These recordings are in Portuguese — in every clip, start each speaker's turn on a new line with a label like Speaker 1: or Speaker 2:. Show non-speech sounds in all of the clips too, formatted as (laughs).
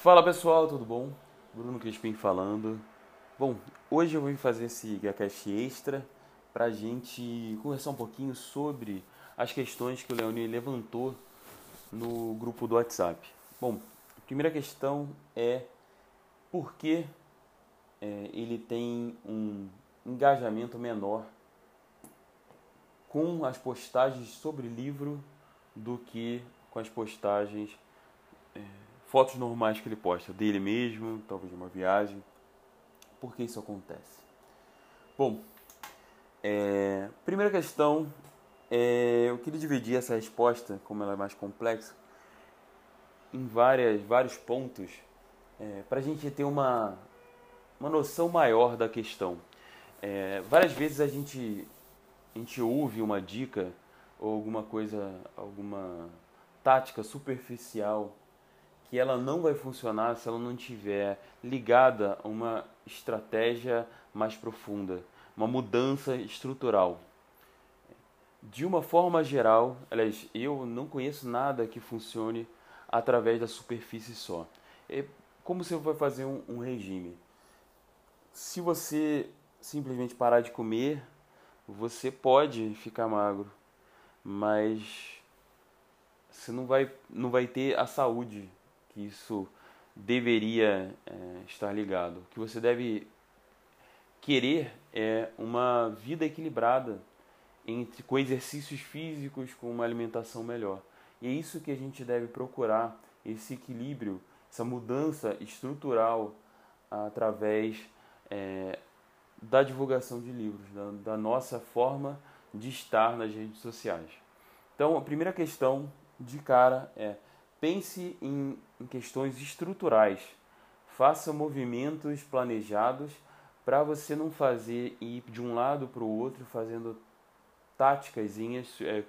Speaker 1: Fala pessoal, tudo bom? Bruno Crispim falando. Bom, hoje eu vou fazer esse GaCast extra para a gente conversar um pouquinho sobre as questões que o Leoni levantou no grupo do WhatsApp. Bom, a primeira questão é por que é, ele tem um engajamento menor com as postagens sobre livro do que com as postagens, fotos normais que ele posta, dele mesmo, talvez de uma viagem. Por que isso acontece? Bom, é, primeira questão, é, eu queria dividir essa resposta, como ela é mais complexa, em várias, vários pontos, é, para a gente ter uma, uma noção maior da questão. É, várias vezes a gente, a gente ouve uma dica ou alguma coisa, alguma tática superficial que ela não vai funcionar se ela não tiver ligada a uma estratégia mais profunda, uma mudança estrutural. De uma forma geral, aliás, eu não conheço nada que funcione através da superfície só. É como você vai fazer um, um regime. Se você simplesmente parar de comer, você pode ficar magro, mas você não vai, não vai ter a saúde que isso deveria é, estar ligado. O que você deve querer é uma vida equilibrada entre com exercícios físicos, com uma alimentação melhor. E é isso que a gente deve procurar, esse equilíbrio, essa mudança estrutural através é, da divulgação de livros, da, da nossa forma de estar nas redes sociais. Então, a primeira questão de cara é pense em, em questões estruturais. Faça movimentos planejados para você não fazer ir de um lado para o outro fazendo táticas, é,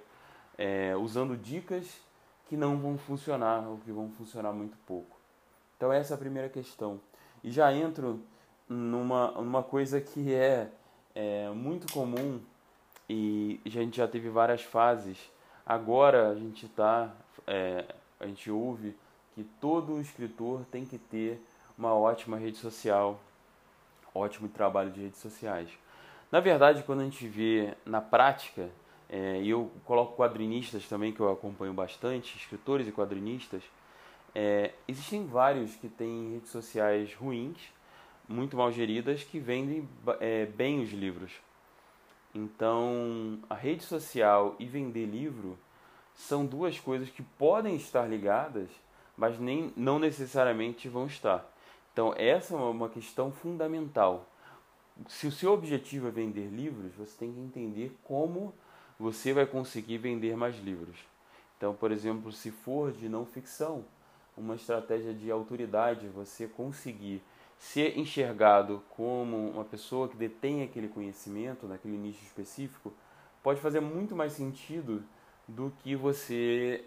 Speaker 1: é, usando dicas que não vão funcionar ou que vão funcionar muito pouco. Então essa é a primeira questão. E já entro numa, numa coisa que é, é muito comum e a gente já teve várias fases. Agora a gente está, é, a gente ouve que todo escritor tem que ter uma ótima rede social, ótimo trabalho de redes sociais. Na verdade, quando a gente vê na prática, é, e eu coloco quadrinistas também, que eu acompanho bastante, escritores e quadrinistas, é, existem vários que têm redes sociais ruins, muito mal geridas, que vendem é, bem os livros. Então, a rede social e vender livro são duas coisas que podem estar ligadas, mas nem, não necessariamente vão estar. Então, essa é uma questão fundamental. Se o seu objetivo é vender livros, você tem que entender como você vai conseguir vender mais livros. Então, por exemplo, se for de não ficção, uma estratégia de autoridade, você conseguir ser enxergado como uma pessoa que detém aquele conhecimento naquele nicho específico, pode fazer muito mais sentido do que você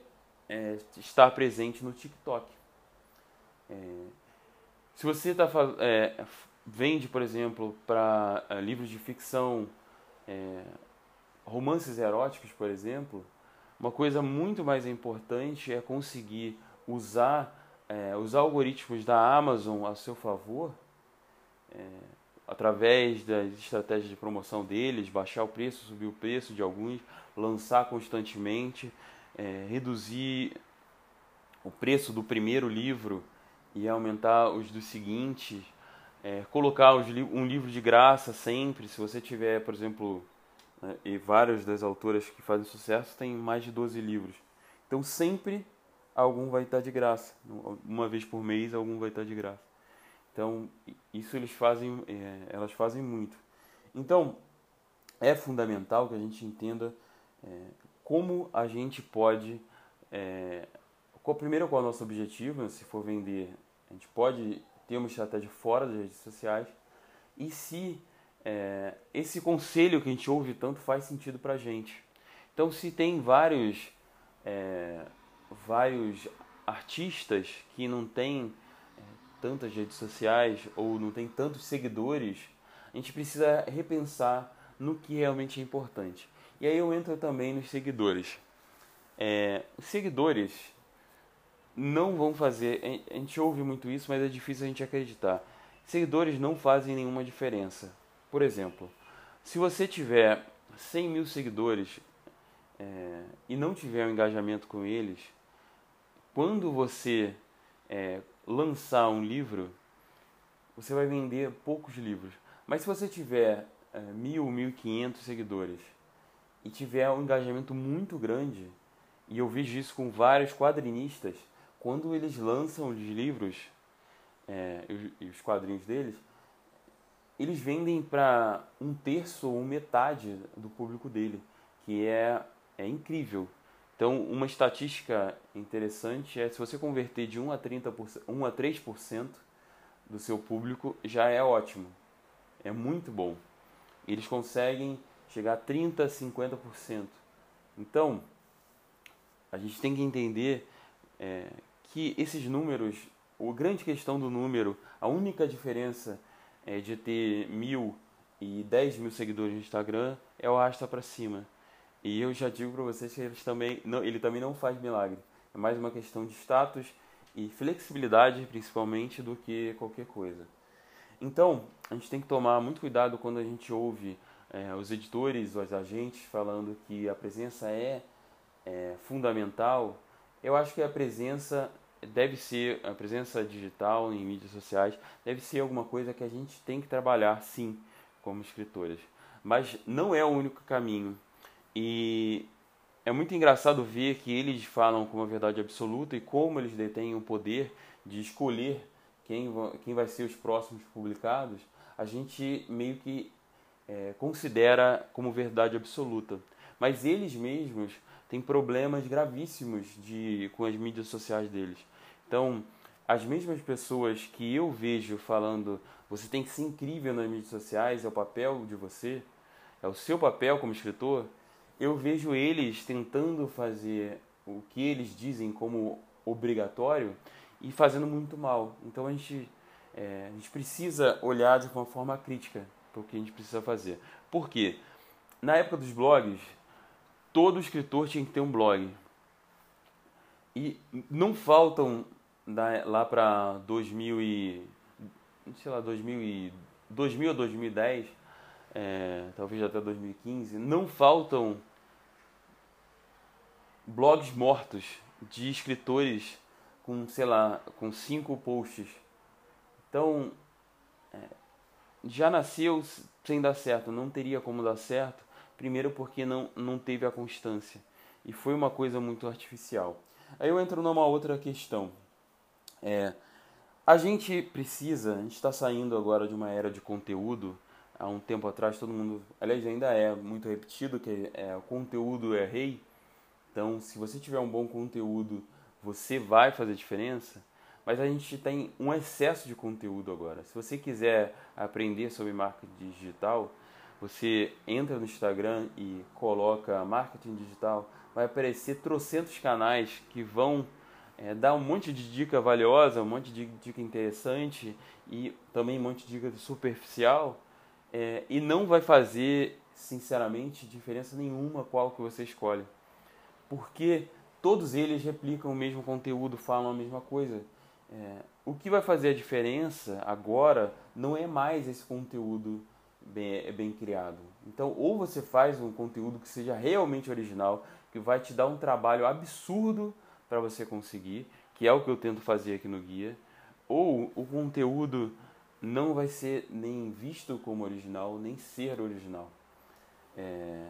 Speaker 1: é, estar presente no TikTok. É, se você está é, vende, por exemplo, para é, livros de ficção, é, romances eróticos, por exemplo, uma coisa muito mais importante é conseguir usar é, os algoritmos da Amazon a seu favor, através das estratégias de promoção deles, baixar o preço, subir o preço de alguns, lançar constantemente, é, reduzir o preço do primeiro livro e aumentar os dos seguintes, é, colocar os, um livro de graça sempre, se você tiver, por exemplo, né, e várias das autoras que fazem sucesso têm mais de 12 livros. Então sempre algum vai estar de graça. Uma vez por mês algum vai estar de graça. Então isso eles fazem, é, elas fazem muito. Então é fundamental que a gente entenda é, como a gente pode, é, qual, primeiro qual é o nosso objetivo, se for vender, a gente pode ter uma estratégia fora das redes sociais e se é, esse conselho que a gente ouve tanto faz sentido para a gente. Então, se tem vários, é, vários artistas que não têm tantas redes sociais ou não tem tantos seguidores, a gente precisa repensar no que realmente é importante. E aí eu entro também nos seguidores. É, os seguidores, não vão fazer. A gente ouve muito isso, mas é difícil a gente acreditar. Seguidores não fazem nenhuma diferença. Por exemplo, se você tiver 100 mil seguidores é, e não tiver um engajamento com eles, quando você é, lançar um livro, você vai vender poucos livros. Mas se você tiver é, mil, mil e quinhentos seguidores e tiver um engajamento muito grande, e eu vejo isso com vários quadrinistas, quando eles lançam os livros é, e os quadrinhos deles, eles vendem para um terço ou metade do público dele, que é, é incrível. Então, uma estatística interessante é se você converter de 1 a, 30%, 1 a 3% do seu público, já é ótimo. É muito bom. Eles conseguem chegar a 30%, 50%. Então, a gente tem que entender é, que esses números, a grande questão do número, a única diferença é de ter mil e dez mil seguidores no Instagram é o arrasta para cima. E eu já digo para vocês que eles também, não, ele também não faz milagre. É mais uma questão de status e flexibilidade, principalmente, do que qualquer coisa. Então, a gente tem que tomar muito cuidado quando a gente ouve é, os editores, os agentes falando que a presença é, é fundamental. Eu acho que a presença deve ser, a presença digital em mídias sociais deve ser alguma coisa que a gente tem que trabalhar, sim, como escritores. Mas não é o único caminho. E é muito engraçado ver que eles falam com uma verdade absoluta e como eles detêm o poder de escolher quem, quem vai ser os próximos publicados, a gente meio que é, considera como verdade absoluta. Mas eles mesmos têm problemas gravíssimos de, com as mídias sociais deles. Então, as mesmas pessoas que eu vejo falando você tem que ser incrível nas mídias sociais, é o papel de você, é o seu papel como escritor, eu vejo eles tentando fazer o que eles dizem como obrigatório e fazendo muito mal. Então a gente, é, a gente precisa olhar de uma forma crítica para o que a gente precisa fazer. Por quê? Na época dos blogs, todo escritor tinha que ter um blog. E não faltam lá para 2000 e sei lá 2000 e 2000 a 2010 é, talvez até 2015 não faltam blogs mortos de escritores com sei lá com cinco posts. Então é, já nasceu sem dar certo não teria como dar certo primeiro porque não não teve a constância. E foi uma coisa muito artificial. Aí eu entro numa outra questão. É, a gente precisa, a gente está saindo agora de uma era de conteúdo. Há um tempo atrás todo mundo, aliás ainda é muito repetido que é, o conteúdo é rei. Então, se você tiver um bom conteúdo, você vai fazer diferença. Mas a gente tem um excesso de conteúdo agora. Se você quiser aprender sobre marketing digital, você entra no Instagram e coloca marketing digital, vai aparecer trocentos canais que vão é, dá um monte de dica valiosa, um monte de dica interessante e também um monte de dica superficial é, e não vai fazer, sinceramente, diferença nenhuma qual que você escolhe. Porque todos eles replicam o mesmo conteúdo, falam a mesma coisa. É, o que vai fazer a diferença agora não é mais esse conteúdo bem, bem criado. Então, ou você faz um conteúdo que seja realmente original, que vai te dar um trabalho absurdo para você conseguir, que é o que eu tento fazer aqui no guia, ou o conteúdo não vai ser nem visto como original, nem ser original. É,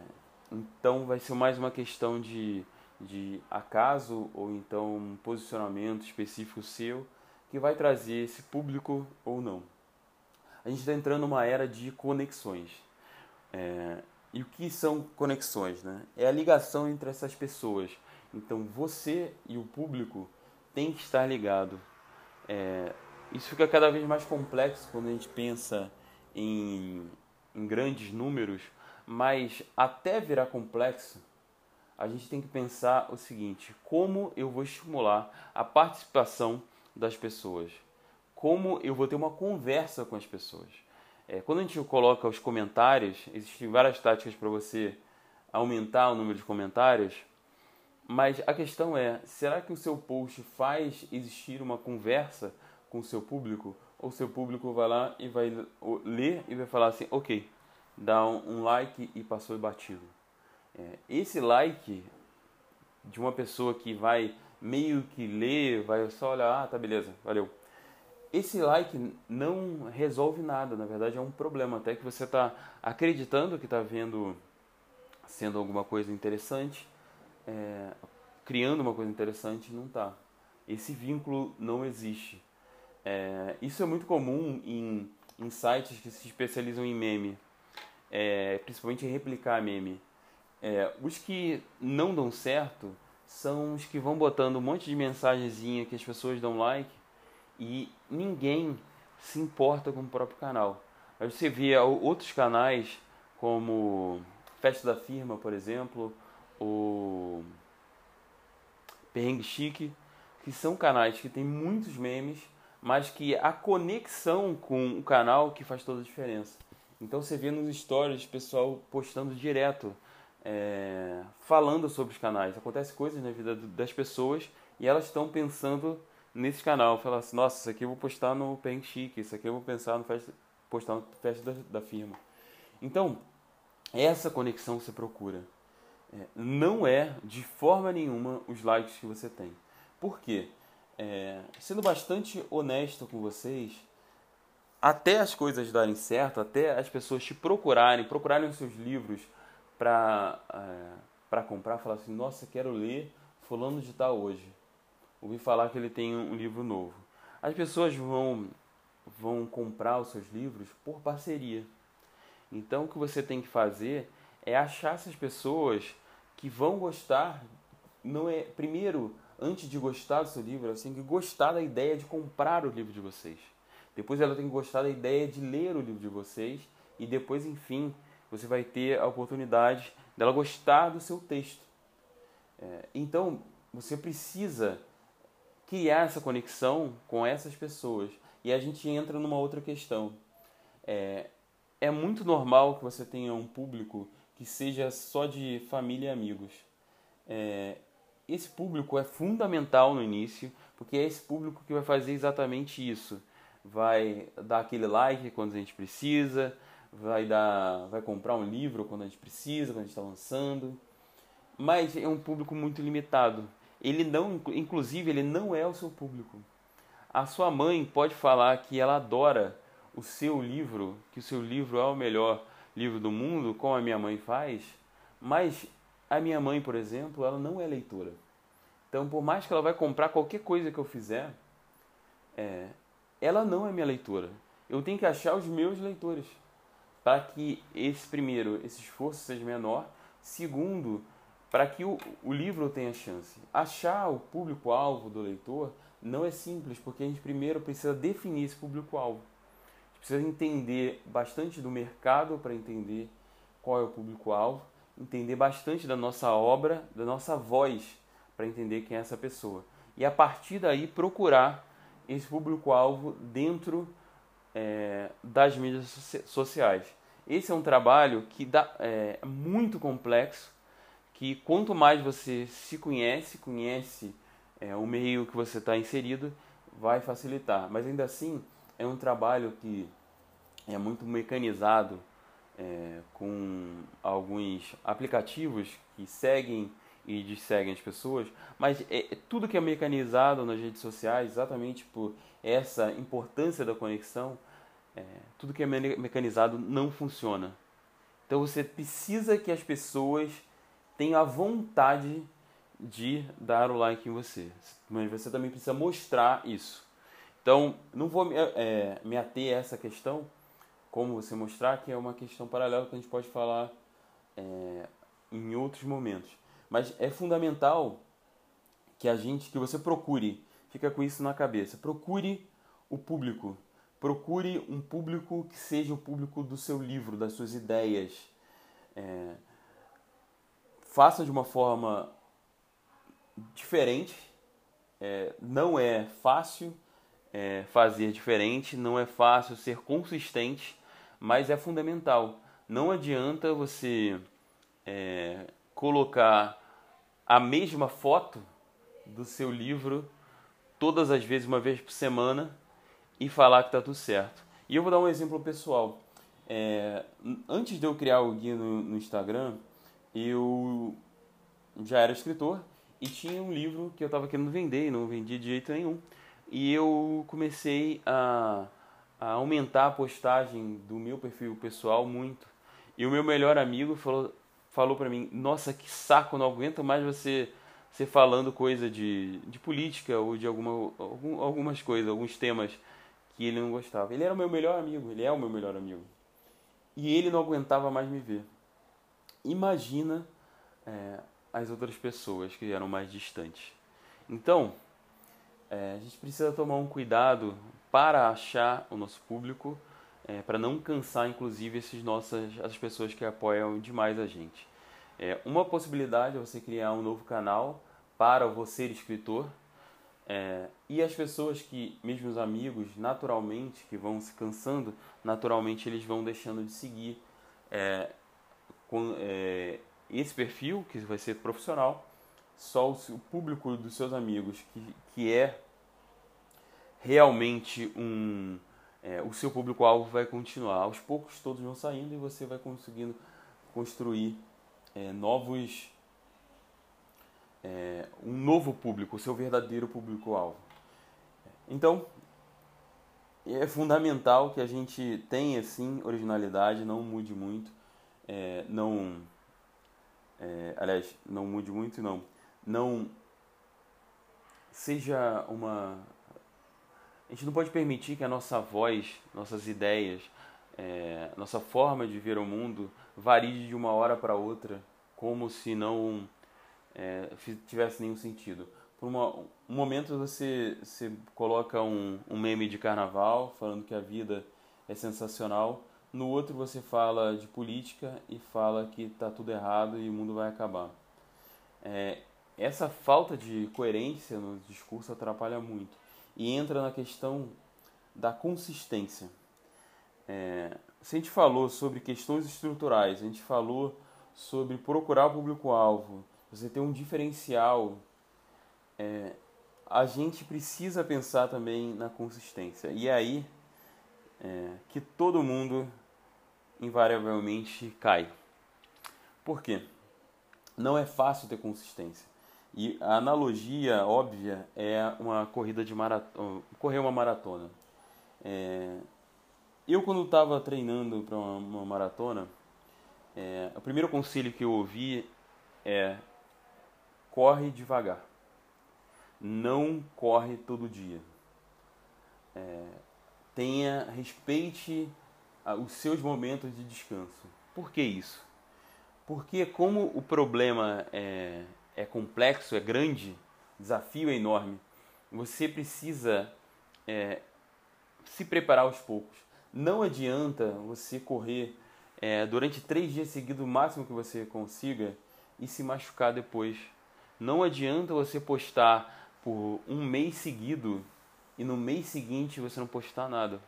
Speaker 1: então vai ser mais uma questão de, de acaso ou então um posicionamento específico seu que vai trazer esse público ou não. A gente está entrando numa era de conexões. É, e o que são conexões? Né? É a ligação entre essas pessoas. Então você e o público têm que estar ligado. É, isso fica cada vez mais complexo quando a gente pensa em, em grandes números, mas até virar complexo, a gente tem que pensar o seguinte: como eu vou estimular a participação das pessoas? Como eu vou ter uma conversa com as pessoas? É, quando a gente coloca os comentários, existem várias táticas para você aumentar o número de comentários Mas a questão é, será que o seu post faz existir uma conversa com seu público? Ou seu público vai lá e vai ler e vai falar assim, ok, dá um like e passou batido. É, esse like de uma pessoa que vai meio que ler, vai só olhar, ah, tá beleza, valeu. Esse like não resolve nada, na verdade é um problema, até que você está acreditando que está vendo sendo alguma coisa interessante, é, criando uma coisa interessante, não está. Esse vínculo não existe. É, isso é muito comum em, em, sites que se especializam em meme, é, principalmente em replicar meme. É, os que não dão certo são os que vão botando um monte de mensagenzinha que as pessoas dão like e ninguém se importa com o próprio canal. Aí você vê outros canais como Festa da Firma, por exemplo, o Perrengue Chique, que são canais que têm muitos memes, mas que a conexão com o canal que faz toda a diferença. Então você vê nos stories pessoal postando direto, é, falando sobre os canais. Acontece coisas na vida das pessoas e elas estão pensando nesse canal. Falar assim, nossa, isso aqui eu vou postar no Perrengue Chique, isso aqui eu vou pensar no festa, postar no Festa da, da Firma. Então, essa conexão você procura. É, não é de forma nenhuma os likes que você tem. Por quê? É, sendo bastante honesto com vocês, até as coisas darem certo, até as pessoas te procurarem, procurarem os seus livros para é, para comprar, falar assim, nossa, quero ler fulano de tal hoje. Ouvi falar que ele tem um livro novo. As pessoas vão vão comprar os seus livros por parceria. Então, o que você tem que fazer é achar essas pessoas que vão gostar. Não é primeiro, antes de gostar do seu livro, ela tem que gostar da ideia de comprar o livro de vocês. Depois, ela tem que gostar da ideia de ler o livro de vocês e depois, enfim, você vai ter a oportunidade dela gostar do seu texto. É, então, você precisa criar essa conexão com essas pessoas. E a gente entra numa outra questão. É, é muito normal que você tenha um público que seja só de família e amigos. É, esse público é fundamental no início, porque é esse público que vai fazer exatamente isso. Vai dar aquele like quando a gente precisa, vai dar, vai comprar um livro quando a gente precisa, quando a gente está lançando. Mas é um público muito limitado. Ele não, inclusive, ele não é o seu público. A sua mãe pode falar que ela adora o seu livro, que o seu livro é o melhor livro do mundo, como a minha mãe faz, mas a minha mãe, por exemplo, ela não é leitora. Então, por mais que ela vai comprar qualquer coisa que eu fizer, é, ela não é minha leitora. Eu tenho que achar os meus leitores para que esse primeiro, esse esforço seja menor. Segundo, para que o, o livro tenha chance. Achar o público-alvo do leitor não é simples, porque a gente primeiro precisa definir esse público-alvo precisa entender bastante do mercado para entender qual é o público-alvo, entender bastante da nossa obra, da nossa voz, para entender quem é essa pessoa. E a partir daí procurar esse público-alvo dentro é, das mídias sociais. Esse é um trabalho que dá, é muito complexo, que quanto mais você se conhece, conhece é, o meio que você está inserido, vai facilitar. Mas ainda assim, é um trabalho que é muito mecanizado é, com alguns aplicativos que seguem e desseguem as pessoas, mas é, é, tudo que é mecanizado nas redes sociais, exatamente por essa importância da conexão, é, tudo que é mecanizado não funciona. Então você precisa que as pessoas tenham a vontade de dar o like em você, mas você também precisa mostrar isso. Então, não vou me, é, me ater a essa questão, como você mostrar, que é uma questão paralela que a gente pode falar é, em outros momentos. Mas é fundamental que a gente, que você procure, fica com isso na cabeça, procure o público, procure um público que seja o público do seu livro, das suas ideias. É, faça de uma forma diferente, é, não é fácil, é, fazer diferente, não é fácil ser consistente, mas é fundamental. Não adianta você é, colocar a mesma foto do seu livro todas as vezes, uma vez por semana, e falar que está tudo certo. E eu vou dar um exemplo pessoal. É, antes de eu criar o guia no, no Instagram, eu já era escritor e tinha um livro que eu estava querendo vender e não vendia de jeito nenhum. E eu comecei a, a aumentar a postagem do meu perfil pessoal muito. E o meu melhor amigo falou, falou para mim: Nossa, que saco, não aguento mais você, você falando coisa de, de política ou de alguma, algum, algumas coisas, alguns temas que ele não gostava. Ele era o meu melhor amigo, ele é o meu melhor amigo. E ele não aguentava mais me ver. Imagina é, as outras pessoas que eram mais distantes. Então, é, a gente precisa tomar um cuidado para achar o nosso público, é, para não cansar, inclusive, esses nossas, as pessoas que apoiam demais a gente. É, uma possibilidade é você criar um novo canal para você escritor é, e as pessoas que, mesmo os amigos, naturalmente, que vão se cansando, naturalmente eles vão deixando de seguir é, com, é, esse perfil, que vai ser profissional, só o, o público dos seus amigos, que, que é realmente um. É, o seu público-alvo vai continuar. Aos poucos todos vão saindo e você vai conseguindo construir é, novos é, um novo público, o seu verdadeiro público-alvo. Então, é fundamental que a gente tenha, sim, originalidade, não mude muito, é, não... É, aliás, não mude muito, não. Não seja uma... A gente não pode permitir que a nossa voz, nossas ideias, é, nossa forma de ver o mundo varie de uma hora para outra, como se não é, tivesse nenhum sentido. Por uma, um momento você, coloca um, um meme de carnaval falando que a vida é sensacional, no outro você fala de política e fala que está tudo errado e o mundo vai acabar. É, essa falta de coerência no discurso atrapalha muito e entra na questão da consistência. É, se a gente falou sobre questões estruturais, a gente falou sobre procurar o público-alvo, você ter um diferencial, é, a gente precisa pensar também na consistência. E é aí é, que todo mundo invariavelmente cai. Por quê? Não é fácil ter consistência. E a analogia óbvia é uma corrida de maratona, correr uma maratona. É, eu quando estava treinando para uma, uma, maratona, é, o primeiro conselho que eu ouvi é corre devagar. Não corre todo dia. É, tenha, respeite os seus momentos de descanso. Por que isso? Porque como o problema é, é complexo, é grande, o desafio é enorme, você precisa é, se preparar aos poucos. Não adianta você correr é, durante três dias seguidos o máximo que você consiga e se machucar depois não adianta você postar por um mês seguido e no mês seguinte você não postar nada.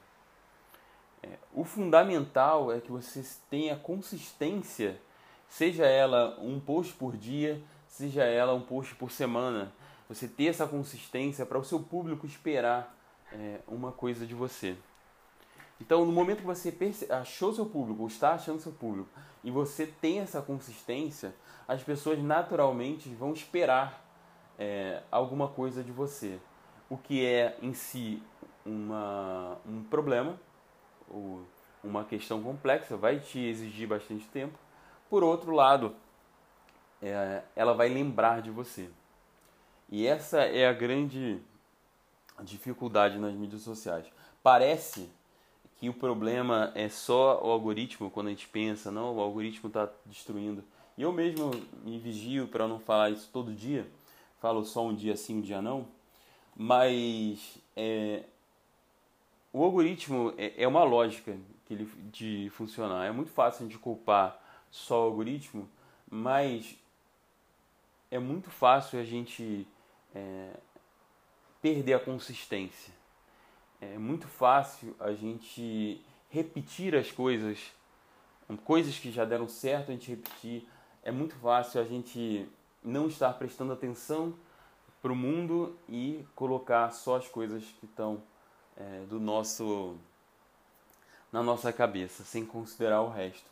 Speaker 1: É, o fundamental é que você tenha consistência, seja ela um post por dia, seja ela um post por semana. Você ter essa consistência para o seu público esperar é, uma coisa de você. Então, no momento que você achou seu público, ou está achando seu público, e você tem essa consistência, as pessoas naturalmente vão esperar é, alguma coisa de você. O que é em si uma, um problema, ou uma questão complexa, vai te exigir bastante tempo. Por outro lado, é, ela vai lembrar de você. E essa é a grande dificuldade nas mídias sociais. Parece que o problema é só o algoritmo quando a gente pensa, não, o algoritmo está destruindo. E eu mesmo me vigio para não falar isso todo dia, falo só um dia sim, um dia não, mas é, o algoritmo é, é uma lógica que ele, de funcionar. É muito fácil de culpar só o algoritmo, mas é muito fácil a gente é, perder a consistência é muito fácil a gente repetir as coisas, coisas que já deram certo, a gente repetir. É muito fácil a gente não estar prestando atenção para o mundo e colocar só as coisas que estão é, do nosso na nossa cabeça, sem considerar o resto.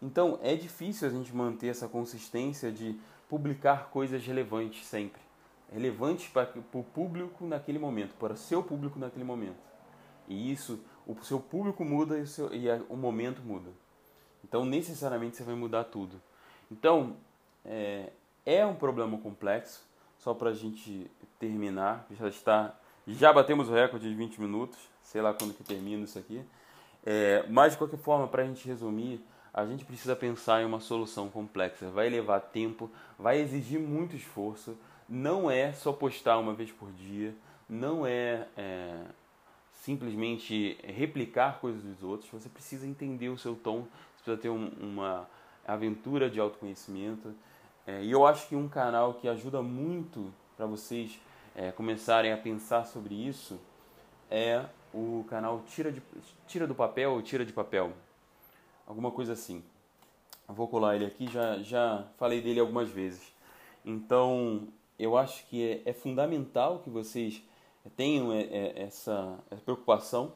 Speaker 1: Então é difícil a gente manter essa consistência de publicar coisas relevantes sempre, relevantes para o público naquele momento, para o seu público naquele momento. E isso, o seu público muda e o, seu, e o momento muda. Então necessariamente você vai mudar tudo. Então é, é um problema complexo. Só para a gente terminar, já está, já batemos o recorde de 20 minutos. Sei lá quando que termina isso aqui. É, mas de qualquer forma, para a gente resumir, a gente precisa pensar em uma solução complexa. Vai levar tempo, vai exigir muito esforço. Não é só postar uma vez por dia, não é, é simplesmente replicar coisas dos outros. Você precisa entender o seu tom, você precisa ter um, uma aventura de autoconhecimento. É, e eu acho que um canal que ajuda muito para vocês é, começarem a pensar sobre isso é o canal Tira, de, Tira do Papel ou Tira de Papel. Alguma coisa assim. Vou colar ele aqui, já, já falei dele algumas vezes. Então, eu acho que é, é fundamental que vocês tenham é, é, essa, essa preocupação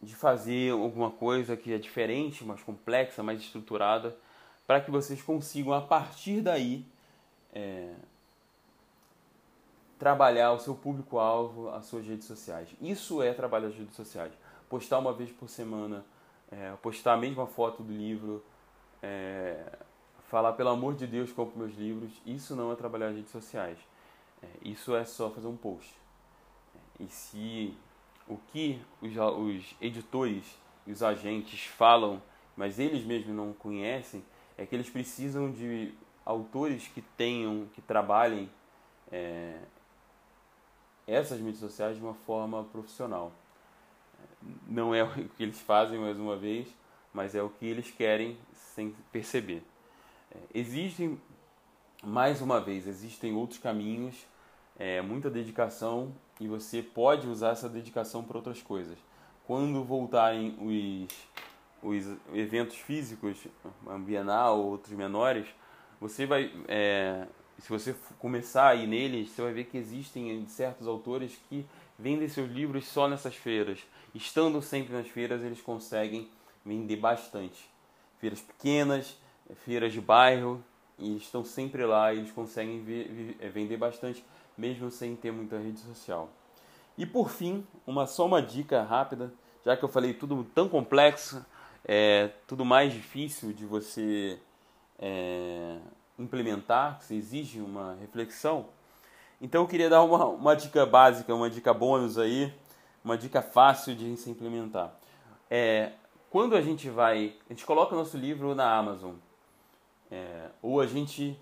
Speaker 1: de fazer alguma coisa que é diferente, mais complexa, mais estruturada, para que vocês consigam, a partir daí, é, trabalhar o seu público-alvo, as suas redes sociais. Isso é trabalho das redes sociais. Postar uma vez por semana, é, postar a mesma foto do livro, é, falar pelo amor de Deus, compre meus livros, isso não é trabalhar as redes sociais. É, isso é só fazer um post. E se o que os, os editores os agentes falam, mas eles mesmos não conhecem, é que eles precisam de autores que tenham, que trabalhem é, essas mídias sociais de uma forma profissional. Não é (laughs) o que eles fazem mais uma vez, mas é o que eles querem sem perceber. É, existem, mais uma vez, existem outros caminhos, é, muita dedicação e você pode usar essa dedicação para outras coisas. Quando voltarem os, os eventos físicos, Bienal ou outros menores, você vai é, se você começar a ir neles, você vai ver que existem certos autores que vendem seus livros só nessas feiras. Estando sempre nas feiras, eles conseguem vender bastante. Feiras pequenas, feiras de bairro, e estão sempre lá e eles conseguem eh, vender bastante, mesmo sem ter muita rede social. E por fim, uma só uma dica rápida, já que eu falei tudo tão complexo, é tudo mais difícil de você é, implementar, que exige uma reflexão. Então eu queria dar uma, uma dica básica, uma dica bônus aí, uma dica fácil de se implementar. É, quando a gente vai, a gente coloca o nosso livro na Amazon, é, ou a gente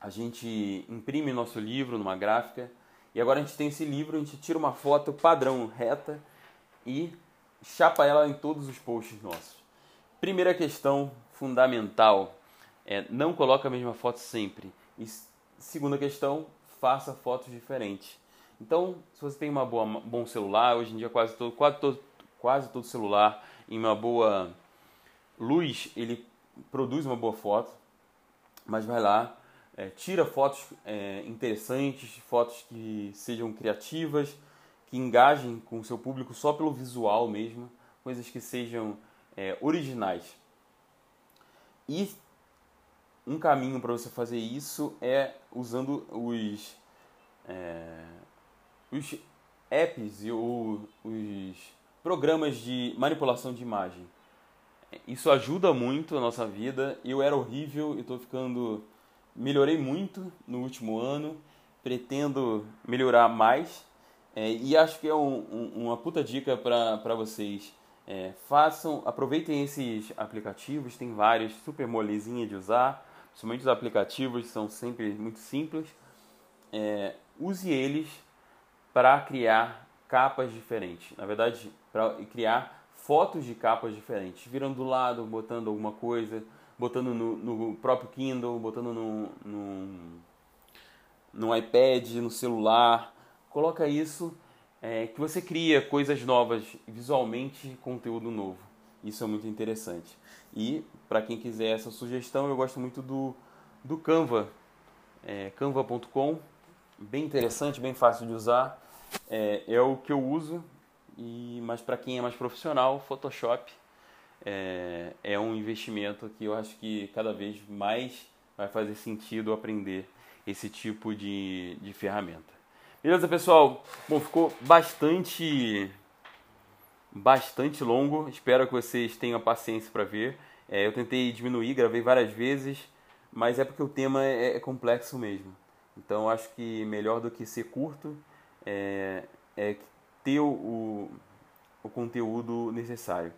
Speaker 1: a gente imprime nosso livro numa gráfica e agora a gente tem esse livro, a gente tira uma foto padrão reta e chapa ela em todos os posts nossos. Primeira questão fundamental é, não coloque a mesma foto sempre. E segunda questão, faça fotos diferentes. Então, se você tem uma boa, bom celular, hoje em dia quase todo, quase todo, quase todo celular em uma boa luz, ele produz uma boa foto. Mas vai lá, é, tira fotos é, interessantes, fotos que sejam criativas, que engajem com o seu público só pelo visual mesmo, coisas que sejam é, originais. E um caminho para você fazer isso é usando os, é, os apps e os programas de manipulação de imagem. Isso ajuda muito a nossa vida. Eu era horrível e estou ficando. Melhorei muito no último ano. Pretendo melhorar mais. É, e acho que é um, um, uma puta dica para vocês. É, façam, aproveitem esses aplicativos, tem vários, super molezinha de usar principalmente os aplicativos são sempre muito simples. É, use eles para criar capas diferentes. Na verdade, para criar fotos de capas diferentes, virando do lado, botando alguma coisa, botando no, no próprio Kindle, botando no, no, no, iPad, no celular. Coloca isso é, que você cria coisas novas, visualmente conteúdo novo. Isso é muito interessante. E para quem quiser essa sugestão, eu gosto muito do, do Canva, é, canva.com, bem interessante, bem fácil de usar. É, é o que eu uso, e mas para quem é mais profissional, Photoshop é, é um investimento que eu acho que cada vez mais vai fazer sentido aprender esse tipo de, de ferramenta. Beleza, pessoal? Bom, ficou bastante bastante longo. Espero que vocês tenham paciência para ver. É, eu tentei diminuir, gravei várias vezes, mas é porque o tema é, é complexo mesmo. Então acho que melhor do que ser curto é, é ter o, o conteúdo necessário.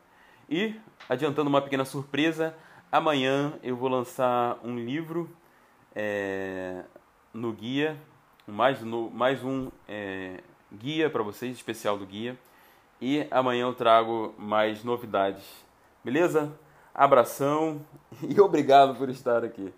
Speaker 1: E, adiantando uma pequena surpresa, amanhã eu vou lançar um livro é, no guia, mais, no, mais um é, guia para vocês, especial do guia. E amanhã eu trago mais novidades. Beleza? Abração (laughs) e obrigado por estar aqui.